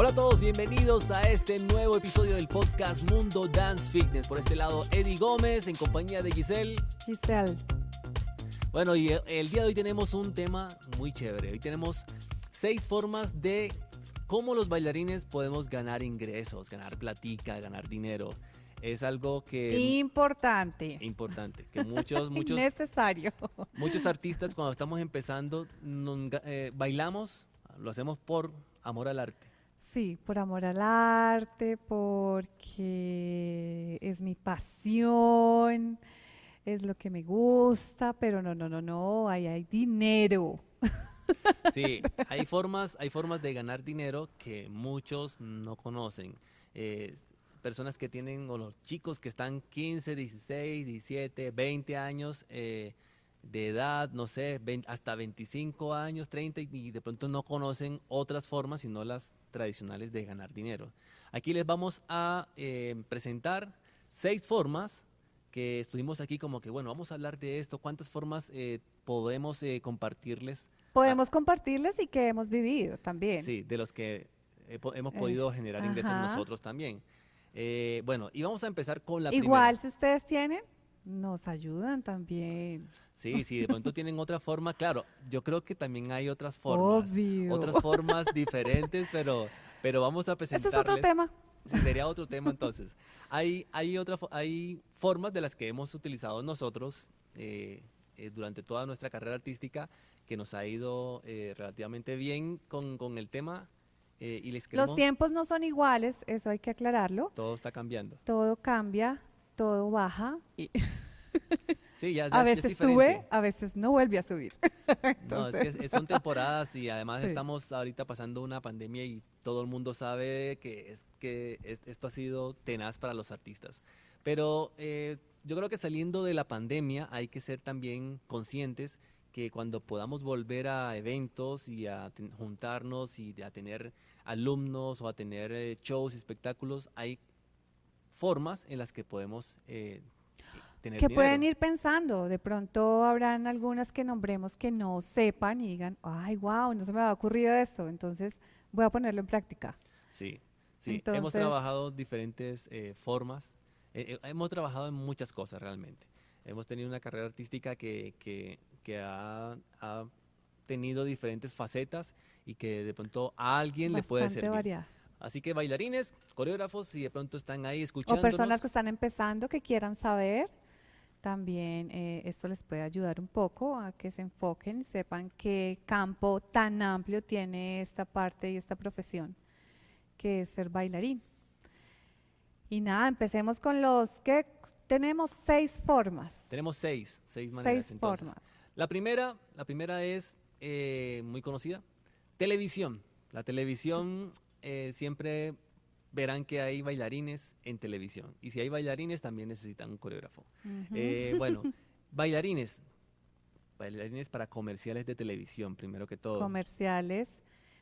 Hola a todos, bienvenidos a este nuevo episodio del podcast Mundo Dance Fitness. Por este lado, Eddie Gómez en compañía de Giselle. Giselle. Bueno, y el día de hoy tenemos un tema muy chévere. Hoy tenemos seis formas de cómo los bailarines podemos ganar ingresos, ganar platica, ganar dinero. Es algo que... Importante. Importante. Que muchos, muchos... Necesario. Muchos artistas cuando estamos empezando eh, bailamos, lo hacemos por amor al arte. Sí, por amor al arte, porque es mi pasión, es lo que me gusta, pero no, no, no, no, ahí hay dinero. Sí, hay formas, hay formas de ganar dinero que muchos no conocen. Eh, personas que tienen, o los chicos que están 15, 16, 17, 20 años, eh, de edad, no sé, hasta 25 años, 30 y de pronto no conocen otras formas sino las tradicionales de ganar dinero. Aquí les vamos a eh, presentar seis formas que estuvimos aquí como que, bueno, vamos a hablar de esto, cuántas formas eh, podemos eh, compartirles. Podemos compartirles y que hemos vivido también. Sí, de los que hemos podido generar ingresos nosotros también. bueno, y vamos a empezar con la Igual, primera. Igual, si ustedes tienen, nos ayudan también. Sí, sí, de pronto tienen otra forma, claro, yo creo que también hay otras formas, otras formas diferentes, pero, pero vamos a presentarles. Ese es otro tema. Sí, sería otro tema entonces. Hay, hay, otra, hay formas de las que hemos utilizado nosotros eh, eh, durante toda nuestra carrera artística que nos ha ido eh, relativamente bien con, con el tema. y les Los tiempos no son iguales, eso hay que aclararlo. Todo está cambiando. Todo cambia, todo baja. Y Sí, ya, a veces sube, a veces no vuelve a subir. No, es que son temporadas y además estamos ahorita pasando una pandemia y todo el mundo sabe que, es, que esto ha sido tenaz para los artistas. Pero eh, yo creo que saliendo de la pandemia hay que ser también conscientes que cuando podamos volver a eventos y a juntarnos y a tener alumnos o a tener eh, shows y espectáculos, hay formas en las que podemos eh, que pueden ir pensando, de pronto habrán algunas que nombremos que no sepan y digan, ay, wow, no se me ha ocurrido esto, entonces voy a ponerlo en práctica. Sí, sí, hemos trabajado diferentes eh, formas, eh, eh, hemos trabajado en muchas cosas realmente. Hemos tenido una carrera artística que, que, que ha, ha, tenido diferentes facetas y que de pronto a alguien le puede servir. Variada. Así que bailarines, coreógrafos, si de pronto están ahí escuchando. O personas que están empezando, que quieran saber, también eh, esto les puede ayudar un poco a que se enfoquen y sepan qué campo tan amplio tiene esta parte y esta profesión, que es ser bailarín. Y nada, empecemos con los que tenemos seis formas. Tenemos seis, seis maneras seis formas. La primera, la primera es eh, muy conocida, televisión. La televisión eh, siempre verán que hay bailarines en televisión. Y si hay bailarines, también necesitan un coreógrafo. Eh, bueno, bailarines. Bailarines para comerciales de televisión, primero que todo. Comerciales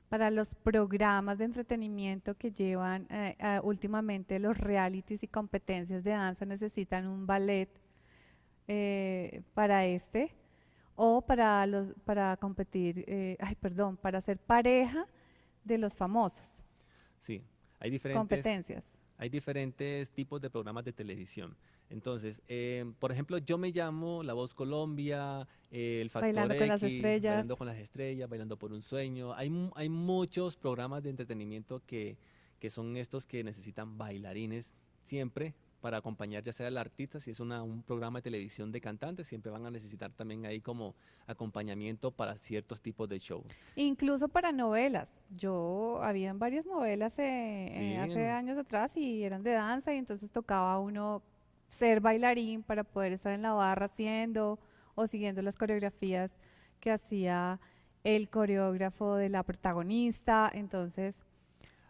para los programas de entretenimiento que llevan eh, últimamente los realities y competencias de danza necesitan un ballet eh, para este o para los para competir, ay perdón, para ser pareja de los famosos. Sí, hay diferentes competencias. Hay diferentes tipos de programas de televisión. Entonces, eh, por ejemplo, yo me llamo La Voz Colombia, eh, El Factor bailando con las estrellas. Bailando con las estrellas, Bailando por un sueño. Hay, hay muchos programas de entretenimiento que, que son estos que necesitan bailarines siempre para acompañar ya sea al artista, si es un programa de televisión de cantantes, siempre van a necesitar también ahí como acompañamiento para ciertos tipos de show. Incluso para novelas. Yo, habían varias novelas eh, eh, hace años atrás y eran de danza y entonces tocaba uno ser bailarín para poder estar en la barra haciendo o siguiendo las coreografías que hacía el coreógrafo de la protagonista. Entonces,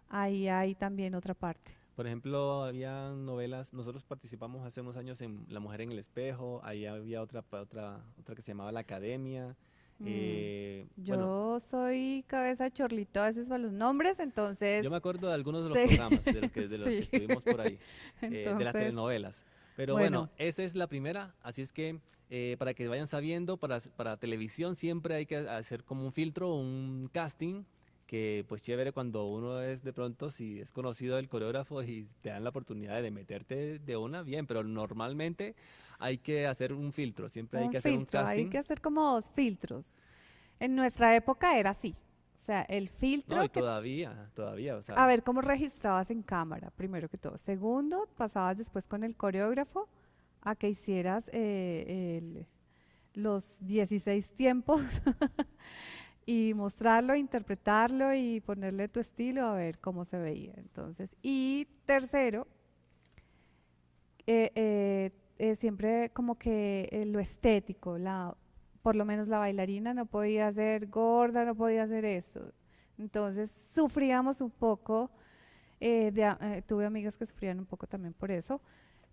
ahí hay también otra parte. Por ejemplo, había novelas, nosotros participamos hace unos años en La Mujer en el Espejo, ahí había otra, otra, otra que se llamaba La Academia. Mm. Eh, yo soy cabeza chorlito a veces para los nombres, entonces... Yo me acuerdo de algunos de los programas de los que, de los que estuvimos por ahí, eh, de las telenovelas. Pero bueno. esa es la primera, así es que eh, para que vayan sabiendo, para, para televisión siempre hay que hacer como un filtro, un casting que pues chévere cuando uno es de pronto, si es conocido el coreógrafo y te dan la oportunidad de meterte de una, bien, pero normalmente hay que hacer un filtro, siempre hay que hacer un casting. Hay que hacer como dos filtros. En nuestra época era así. O sea, el filtro. No, y todavía, todavía. a ver cómo registrabas en cámara, primero que todo. Segundo, pasabas después con el coreógrafo a que hicieras eh, los 16 tiempos y mostrarlo, interpretarlo y ponerle tu estilo a ver cómo se veía. Entonces, y tercero, eh, eh, siempre como que lo estético, la, por lo menos la bailarina no podía ser gorda, no podía hacer eso. Entonces sufríamos un poco, de, tuve amigas que sufrían un poco también por eso,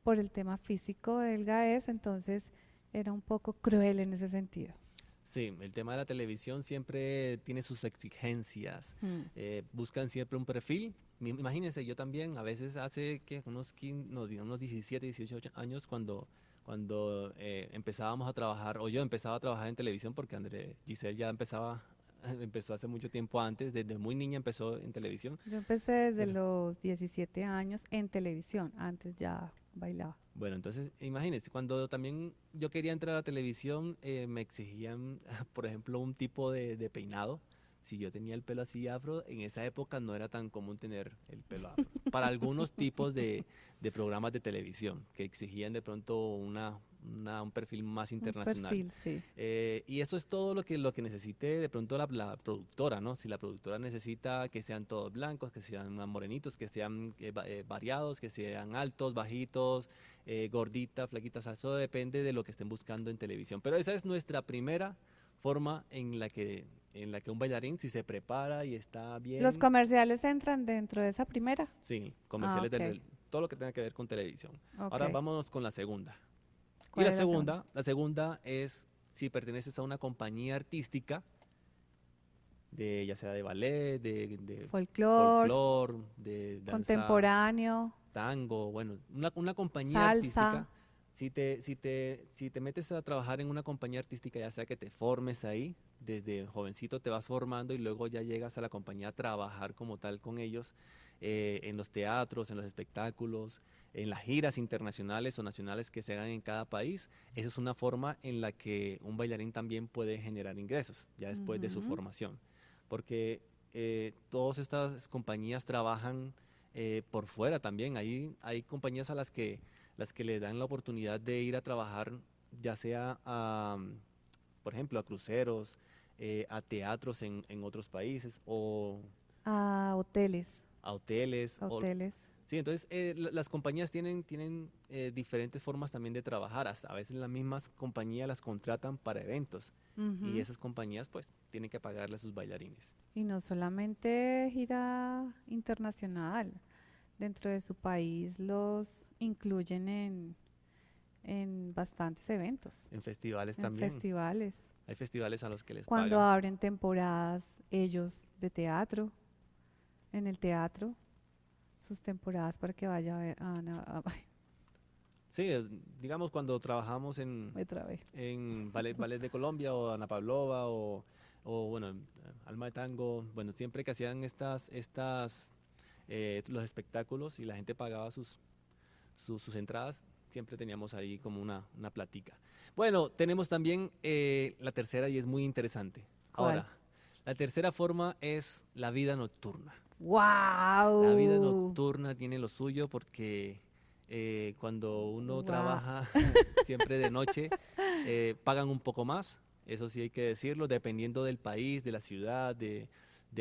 por el tema físico del GAES, entonces era un poco cruel en ese sentido. Sí, el tema de la televisión siempre tiene sus exigencias. Mm. Eh, buscan siempre un perfil. Imagínense, yo también, a veces hace que unos, 15, no, digamos, 17, 18 años, cuando, cuando eh, empezábamos a trabajar, o yo empezaba a trabajar en televisión, porque André Giselle ya empezaba empezó hace mucho tiempo antes, desde muy niña empezó en televisión. Yo empecé desde los 17 años en televisión, antes ya bailaba. Bueno, entonces imagínense, cuando también yo quería entrar a la televisión, eh, me exigían, por ejemplo, un tipo de, de, peinado. Si yo tenía el pelo así afro, en esa época no era tan común tener el pelo afro. Para algunos tipos de, de programas de televisión que exigían de pronto una, un perfil más internacional. Eh, y eso es todo lo que, lo que necesite de pronto la, productora, ¿no? Si la productora necesita que sean todos blancos, que sean morenitos, que sean eh, eh, variados, que sean altos, bajitos, gorditas, flaquitas, eso depende de lo que estén buscando en televisión. Pero esa es nuestra primera forma en la que en la que un bailarín si se prepara y está bien. ¿Los comerciales entran dentro de esa primera? Sí, comerciales ah, todo lo que tenga que ver con televisión. Ahora vámonos con la segunda. Y la segunda, la segunda es si perteneces a una compañía artística, de ya sea de ballet, de, de folclore, de contemporáneo, tango, bueno, una, una compañía artística. Si te, si, te, si te metes a trabajar en una compañía artística, ya sea que te formes ahí, desde jovencito te vas formando y luego ya llegas a la compañía a trabajar como tal con ellos, eh, en los teatros, en los espectáculos, en las giras internacionales o nacionales que se hagan en cada país. Esa es una forma en la que un bailarín también puede generar ingresos ya después de su formación. Porque eh, todas estas compañías trabajan eh, por fuera también. Hay, hay compañías a las que, las que le dan la oportunidad de ir a trabajar, ya sea a, por ejemplo, a cruceros, eh, a teatros en, en otros países o... A hoteles. A hoteles. A hoteles. Sí, entonces eh, las compañías tienen, tienen eh, diferentes formas también de trabajar. Hasta a veces las mismas compañías las contratan para eventos y esas compañías pues tienen que pagarle a sus bailarines. Y no solamente gira internacional, dentro de su país los incluyen en, en bastantes eventos. En festivales en también. festivales. Hay festivales a los que les Cuando abren temporadas ellos de teatro, en el teatro, sus temporadas para que vaya a ver a Ana. sí, digamos cuando trabajamos en, en ballet, ballet, de Colombia o Ana Pavlova o, o, bueno, Alma de Tango, bueno, siempre que hacían estas, estas eh, los espectáculos y la gente pagaba sus, sus, entradas, siempre teníamos ahí como una, una platica. Bueno, tenemos también eh, la tercera y es muy interesante. Ahora, la tercera forma es la vida nocturna. ¡Wow! La vida nocturna tiene lo suyo porque eh, cuando uno trabaja siempre de noche, eh, pagan un poco más, eso sí hay que decirlo, dependiendo del país, de la ciudad, de,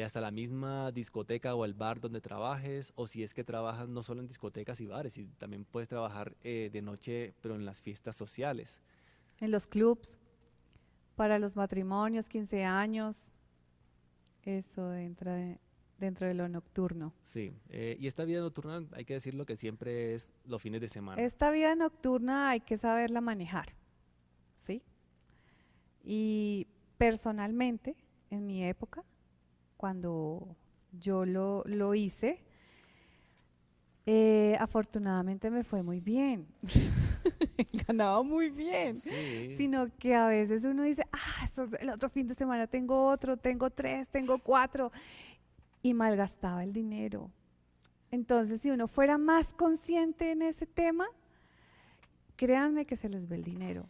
hasta la misma discoteca o el bar donde trabajes, o si es que trabajas no solo en discotecas y bares, y también puedes trabajar eh, de noche, pero en las fiestas sociales. En los clubs, para los matrimonios, 15 años, eso entra dentro de lo nocturno. Sí, eh, y esta vida nocturna hay que decirlo que siempre es los fines de semana. Esta vida nocturna hay que saberla manejar, ¿sí? Y personalmente, en mi época, cuando yo lo, lo hice, eh, afortunadamente me fue muy bien. Ganaba muy bien. Sino que a veces uno dice, ah, el otro fin de semana tengo otro, tengo tres, tengo cuatro y malgastaba el dinero. Entonces, si uno fuera más consciente en ese tema, créanme que se les ve el dinero.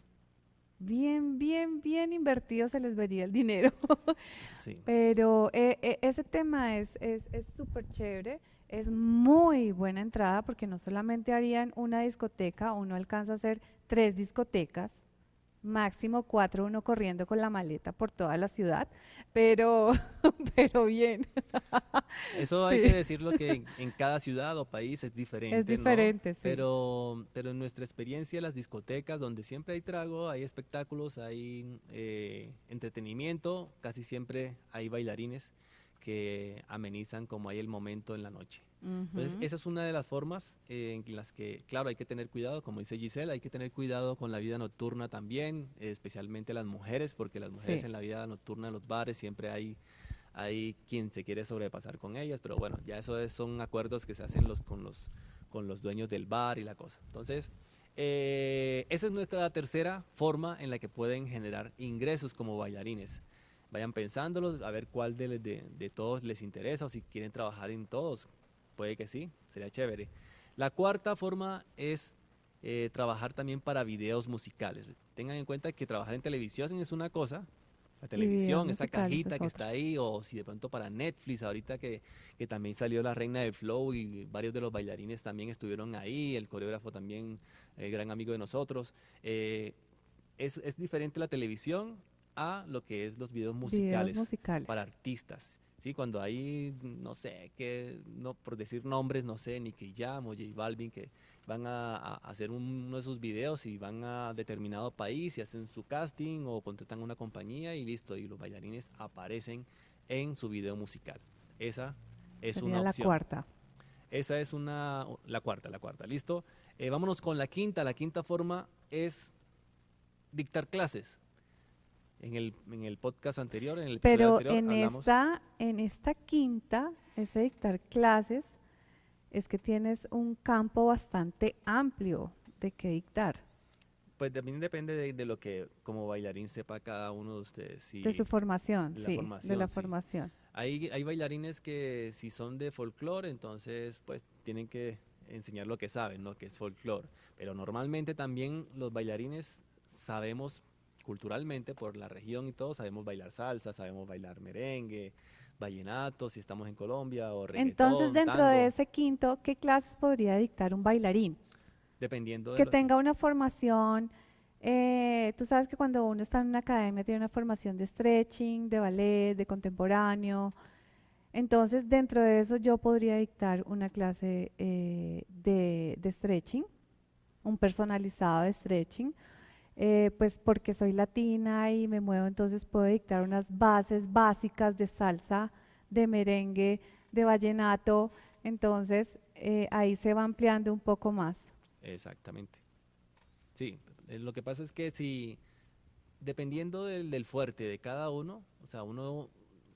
Bien, bien, bien invertido se les vería el dinero. Pero eh, eh, ese tema es súper es, chévere, es muy buena entrada porque no solamente harían una discoteca, uno alcanza a hacer tres discotecas, máximo cuatro, uno corriendo con la maleta por toda la ciudad, pero, pero bien. Eso hay que decirlo que en, cada ciudad o país es diferente. Es diferente, sí. Pero, pero en nuestra experiencia, las discotecas, donde siempre hay trago, hay espectáculos, hay eh, entretenimiento, casi siempre hay bailarines que amenizan como hay el momento en la noche. Entonces, esa es una de las formas eh, en las que, claro, hay que tener cuidado, como dice Giselle, hay que tener cuidado con la vida nocturna también, especialmente las mujeres, porque las mujeres en la vida nocturna en los bares siempre hay, hay quien se quiere sobrepasar con ellas, pero bueno, ya eso son acuerdos que se hacen los, con, los, con los dueños del bar y la cosa. Entonces, eh, esa es nuestra tercera forma en la que pueden generar ingresos como bailarines vayan pensándolo, a ver cuál de, de, todos les interesa o si quieren trabajar en todos. Puede que sí, sería chévere. La cuarta forma es eh, trabajar también para videos musicales. Tengan en cuenta que trabajar en televisión es una cosa, la televisión, esa cajita que está ahí, o si de pronto para Netflix, ahorita que, que, también salió la reina del flow y varios de los bailarines también estuvieron ahí, el coreógrafo también, el gran amigo de nosotros. Eh, es, es, diferente la televisión a lo que es los videos musicales, para artistas. Sí, cuando hay, no sé, que, no, por decir nombres, no sé, ni que llamo, J Balvin, que van a, hacer uno de sus videos y van a determinado país y hacen su casting o contratan una compañía y listo, y los bailarines aparecen en su video musical. Esa es una la cuarta. Esa es una, la cuarta, la cuarta, ¿listo? Eh, vámonos con la quinta. La quinta forma es dictar clases en el, en el podcast anterior, en el Pero anterior, en esta, en esta quinta, ese dictar clases, es que tienes un campo bastante amplio de qué dictar. Pues también depende de, lo que como bailarín sepa cada uno de ustedes. de su formación, sí, de la formación. Hay, hay bailarines que si son de folclore, entonces pues tienen que enseñar lo que saben, ¿no? Que es folclore. Pero normalmente también los bailarines sabemos culturalmente por la región y todo, sabemos bailar salsa, sabemos bailar merengue, vallenato, si estamos en Colombia o reggaetón, Entonces, dentro de ese quinto, ¿qué clases podría dictar un bailarín? Dependiendo de Que tenga una formación, eh, tú sabes que cuando uno está en una academia tiene una formación de stretching, de ballet, de contemporáneo. Entonces, dentro de eso yo podría dictar una clase eh, de, de stretching, un personalizado de stretching, eh, pues porque soy latina y me muevo, entonces puedo dictar unas bases básicas de salsa, de merengue, de vallenato, entonces eh, ahí se va ampliando un poco más. Exactamente. Sí, eh, lo que pasa es que si, dependiendo del, del fuerte de cada uno, o sea, uno,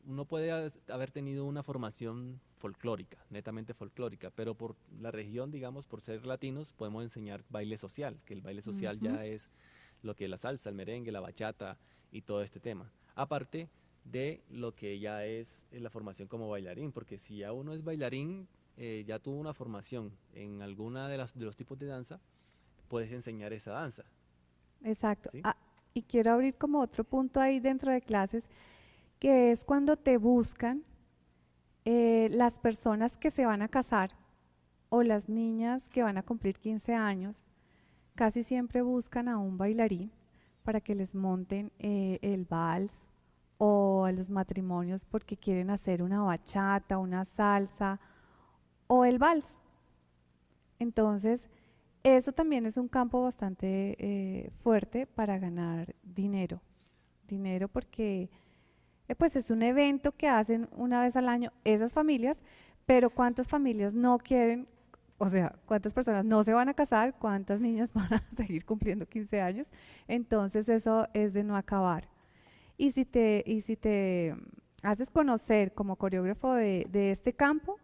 uno puede haber tenido una formación folclórica, netamente folclórica, pero por la región, digamos, por ser latinos, podemos enseñar baile social, que el baile social ya es lo que es la salsa, el merengue, la bachata y todo este tema. Aparte de lo que ya es la formación como bailarín, porque si ya uno es bailarín, eh, ya tuvo una formación en alguna de, las, de los tipos de danza, puedes enseñar esa danza. Exacto. Ah, y quiero abrir como otro punto ahí dentro de clases, que es cuando te buscan eh, las personas que se van a casar o las niñas que van a cumplir 15 años casi siempre buscan a un bailarín para que les monten eh, el vals o a los matrimonios porque quieren hacer una bachata, una salsa o el vals. Entonces, eso también es un campo bastante eh, fuerte para ganar dinero. Dinero porque eh, pues es un evento que hacen una vez al año esas familias, pero ¿cuántas familias no quieren o sea, cuántas personas no se van a casar, cuántas niñas van a seguir cumpliendo 15 años. Entonces eso es de no acabar. Y si te, y si te haces conocer como coreógrafo de, este campo,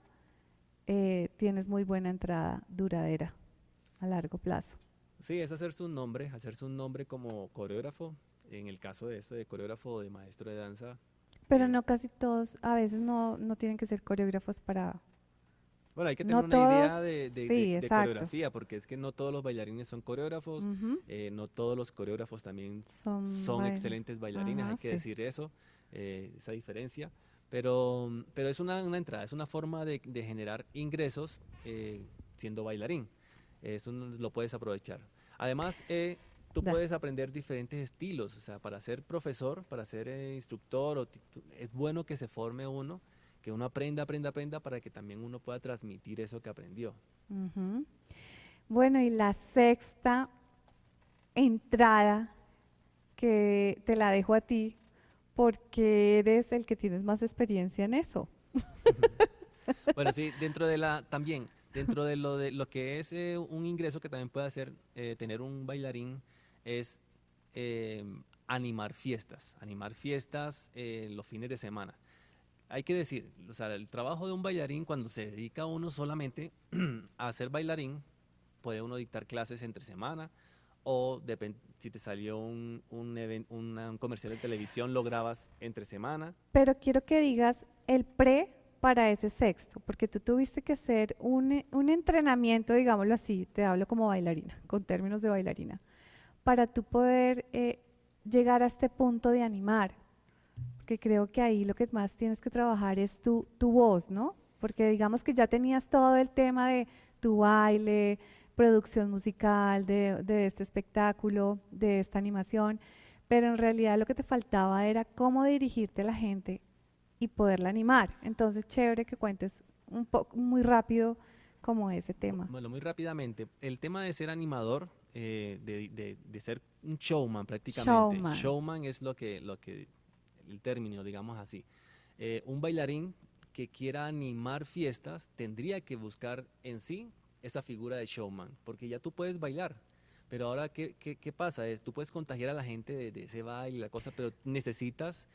eh, tienes muy buena entrada duradera a largo plazo. Sí, es hacerse un nombre, hacerse un nombre como coreógrafo. En el caso de esto de coreógrafo o de maestro de danza, Pero no casi todos, a veces no, no tienen que ser coreógrafos para... Bueno, hay que tener una idea de, coreografía, porque es que no todos los bailarines son coreógrafos, eh, no todos los coreógrafos también son, excelentes bailarines, hay que decir eso, eh, esa diferencia. Pero, pero es una, una, entrada, es una forma de, generar ingresos eh, siendo bailarín. Eso lo puedes aprovechar. Además, tú puedes aprender diferentes estilos. O sea, para ser profesor, para ser eh, instructor, es bueno que se forme uno, que uno aprenda, aprenda, aprenda, para que también uno pueda transmitir eso que aprendió. Bueno, y la sexta entrada que te la dejo a ti, porque eres el que tienes más experiencia en eso. bueno, sí, dentro de la, también, dentro de lo de lo que es eh, un ingreso que también puede hacer eh, tener un bailarín es eh, animar fiestas, animar fiestas los fines de semana. Hay que decir, o sea, el trabajo de un bailarín cuando se dedica uno solamente a ser bailarín, puede uno dictar clases entre semana o si te salió un, un, comercial de televisión lo grabas entre semana. Pero quiero que digas el pre para ese sexto, porque tú tuviste que hacer un, un entrenamiento, digámoslo así, te hablo como bailarina, con términos de bailarina para tú poder eh, llegar a este punto de animar. Porque creo que ahí lo que más tienes que trabajar es tu, tu voz, ¿no? Porque digamos que ya tenías todo el tema de tu baile, producción musical, de, de este espectáculo, de esta animación, pero en realidad lo que te faltaba era cómo dirigirte a la gente y poderla animar. Entonces, chévere que cuentes un poco muy rápido como ese tema. Bueno, muy rápidamente. El tema de ser animador eh, de, ser un showman prácticamente. Showman. es lo que, lo que, el término, digamos así. Eh, un bailarín que quiera animar fiestas tendría que buscar en sí esa figura de showman, porque ya tú puedes bailar. Pero ahora, ¿qué, qué, pasa? Es, tú puedes contagiar a la gente de, ese baile, la cosa, pero necesitas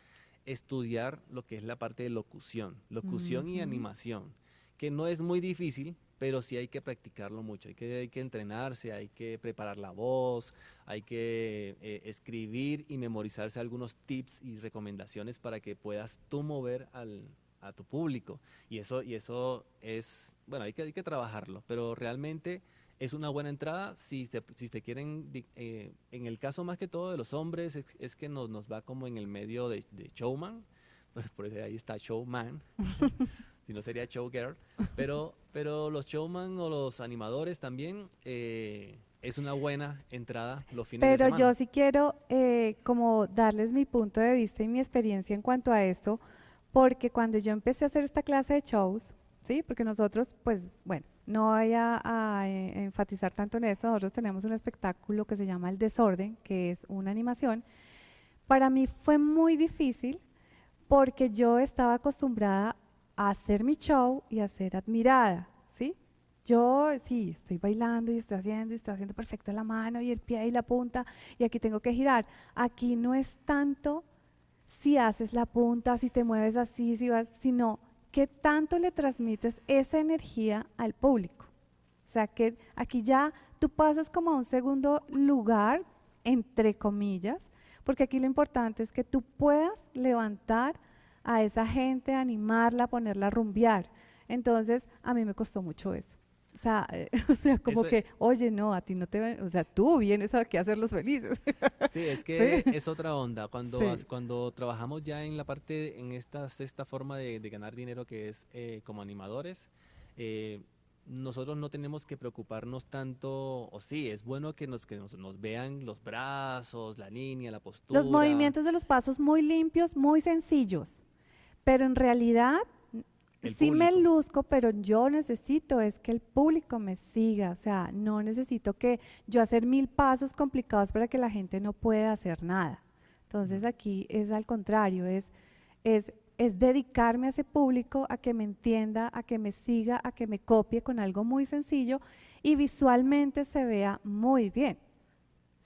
estudiar lo que es la parte de locución, locución y animación, que no es muy difícil, pero sí hay que practicarlo mucho, hay que, hay que entrenarse, hay que preparar la voz, hay que eh, escribir y memorizarse algunos tips y recomendaciones para que puedas tú mover al, a tu público. Y eso, y eso es, bueno, hay que, hay que trabajarlo, pero realmente es una buena entrada si se, si se quieren, eh, en el caso más que todo de los hombres, es, que nos, nos va como en el medio de, showman, pues por ahí está showman. Si no sería showgirl, pero, pero los showman o los animadores también eh, es una buena entrada los fines de semana. Pero yo sí quiero eh, como darles mi punto de vista y mi experiencia en cuanto a esto, porque cuando yo empecé a hacer esta clase de shows, ¿sí? Porque nosotros, pues, bueno, no voy a, a, eh, enfatizar tanto en esto, nosotros tenemos un espectáculo que se llama El Desorden, que es una animación. Para mí fue muy difícil porque yo estaba acostumbrada a hacer mi show y a ser admirada, ¿sí? Yo sí, estoy bailando y estoy haciendo y estoy haciendo perfecto la mano y el pie y la punta y aquí tengo que girar. Aquí no es tanto si haces la punta, si te mueves así, si vas, sino qué tanto le transmites esa energía al público. O sea, que aquí ya tú pasas como a un segundo lugar, entre comillas, porque aquí lo importante es que tú puedas levantar a esa gente, animarla, ponerla a rumbear. Entonces, a mí me costó mucho eso. O sea, o sea como que, oye, no, a ti no te o sea, tú vienes aquí a hacerlos felices. Sí, es que es otra onda. Cuando, cuando trabajamos ya en la parte, en esta sexta forma de, ganar dinero que es eh, como animadores, eh, nosotros no tenemos que preocuparnos tanto, o sí, es bueno que nos, que nos, nos, vean los brazos, la línea, la postura. Los movimientos de los pasos muy limpios, muy sencillos. Pero en realidad sí me luzco, pero yo necesito es que el público me siga, o sea, no necesito que yo hacer mil pasos complicados para que la gente no pueda hacer nada. Entonces aquí es al contrario, es, es, es dedicarme a ese público, a que me entienda, a que me siga, a que me copie con algo muy sencillo y visualmente se vea muy bien.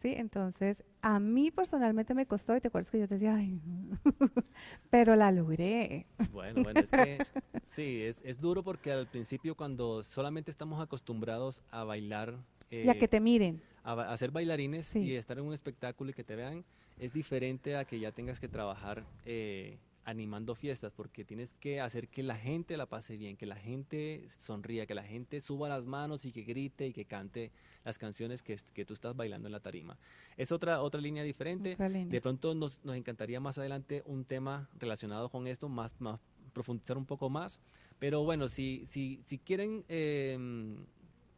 ¿sí? Entonces, a mí personalmente me costó, y te acuerdas que yo te decía, ay, pero la logré. Bueno, bueno, es que sí, es, es, duro porque al principio cuando solamente estamos acostumbrados a bailar... y a que te miren. A, ser bailarines y estar en un espectáculo y que te vean, es diferente a que ya tengas que trabajar eh, animando fiestas, porque tienes que hacer que la gente la pase bien, que la gente sonría, que la gente suba las manos y que grite y que cante las canciones que, que tú estás bailando en la tarima. Es otra, otra línea diferente. De pronto nos, nos, encantaría más adelante un tema relacionado con esto, más, más profundizar un poco más. Pero bueno, si, si, si quieren eh,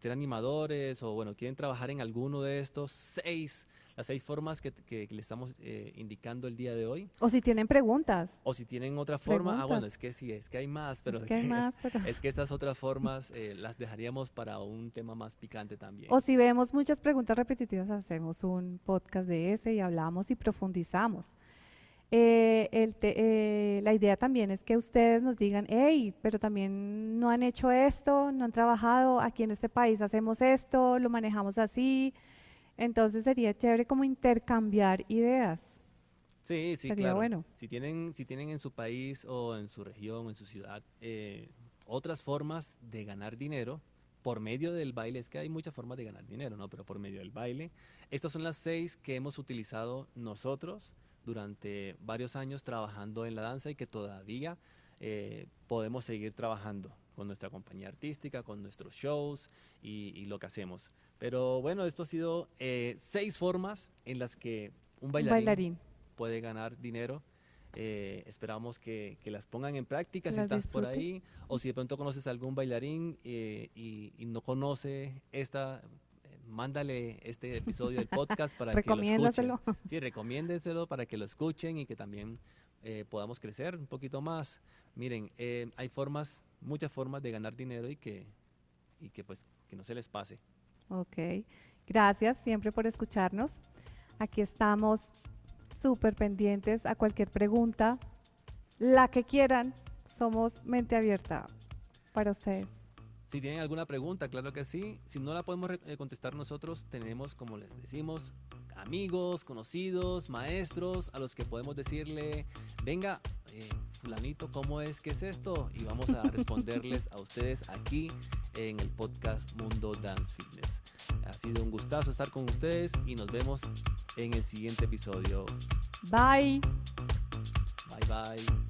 ser animadores o bueno, quieren trabajar en alguno de estos seis las seis formas que, que, le estamos eh, indicando el día de hoy. O si tienen preguntas. O si tienen otra forma. Ah, bueno, es que sí, es que hay más, pero es que, más, es, que estas otras formas eh, las dejaríamos para un tema más picante también. O si vemos muchas preguntas repetitivas, hacemos un podcast de ese y hablamos y profundizamos. Eh, el la idea también es que ustedes nos digan, hey, pero también no han hecho esto, no han trabajado, aquí en este país hacemos esto, lo manejamos así, entonces sería chévere como intercambiar ideas. Sí, sí, Sería bueno. Si tienen, si tienen en su país o en su región o en su ciudad eh, otras formas de ganar dinero por medio del baile, es que hay muchas formas de ganar dinero, ¿no? Pero por medio del baile. Estas son las seis que hemos utilizado nosotros durante varios años trabajando en la danza y que todavía eh, podemos seguir trabajando con nuestra compañía artística, con nuestros shows y, lo que hacemos. Pero bueno, esto ha sido eh, seis formas en las que un bailarín, puede ganar dinero. Eh, esperamos que, las pongan en práctica si estás por ahí o si de pronto conoces algún bailarín eh, y, no conoce esta, mándale este episodio del podcast para que lo escuchen. Sí, recomiéndenselo para que lo escuchen y que también podamos crecer un poquito más. Miren, hay formas muchas formas de ganar dinero y que, y que pues que no se les pase. Ok, gracias siempre por escucharnos. Aquí estamos súper pendientes a cualquier pregunta, la que quieran, somos mente abierta para ustedes. Si tienen alguna pregunta, claro que sí. Si no la podemos eh, contestar nosotros, tenemos, como les decimos, amigos, conocidos, maestros, a los que podemos decirle, venga, eh, fulanito, ¿cómo es? ¿Qué es esto? Y vamos a responderles a ustedes aquí en el podcast Mundo Dance Fitness. Ha sido un gustazo estar con ustedes y nos vemos en el siguiente episodio. Bye. Bye bye.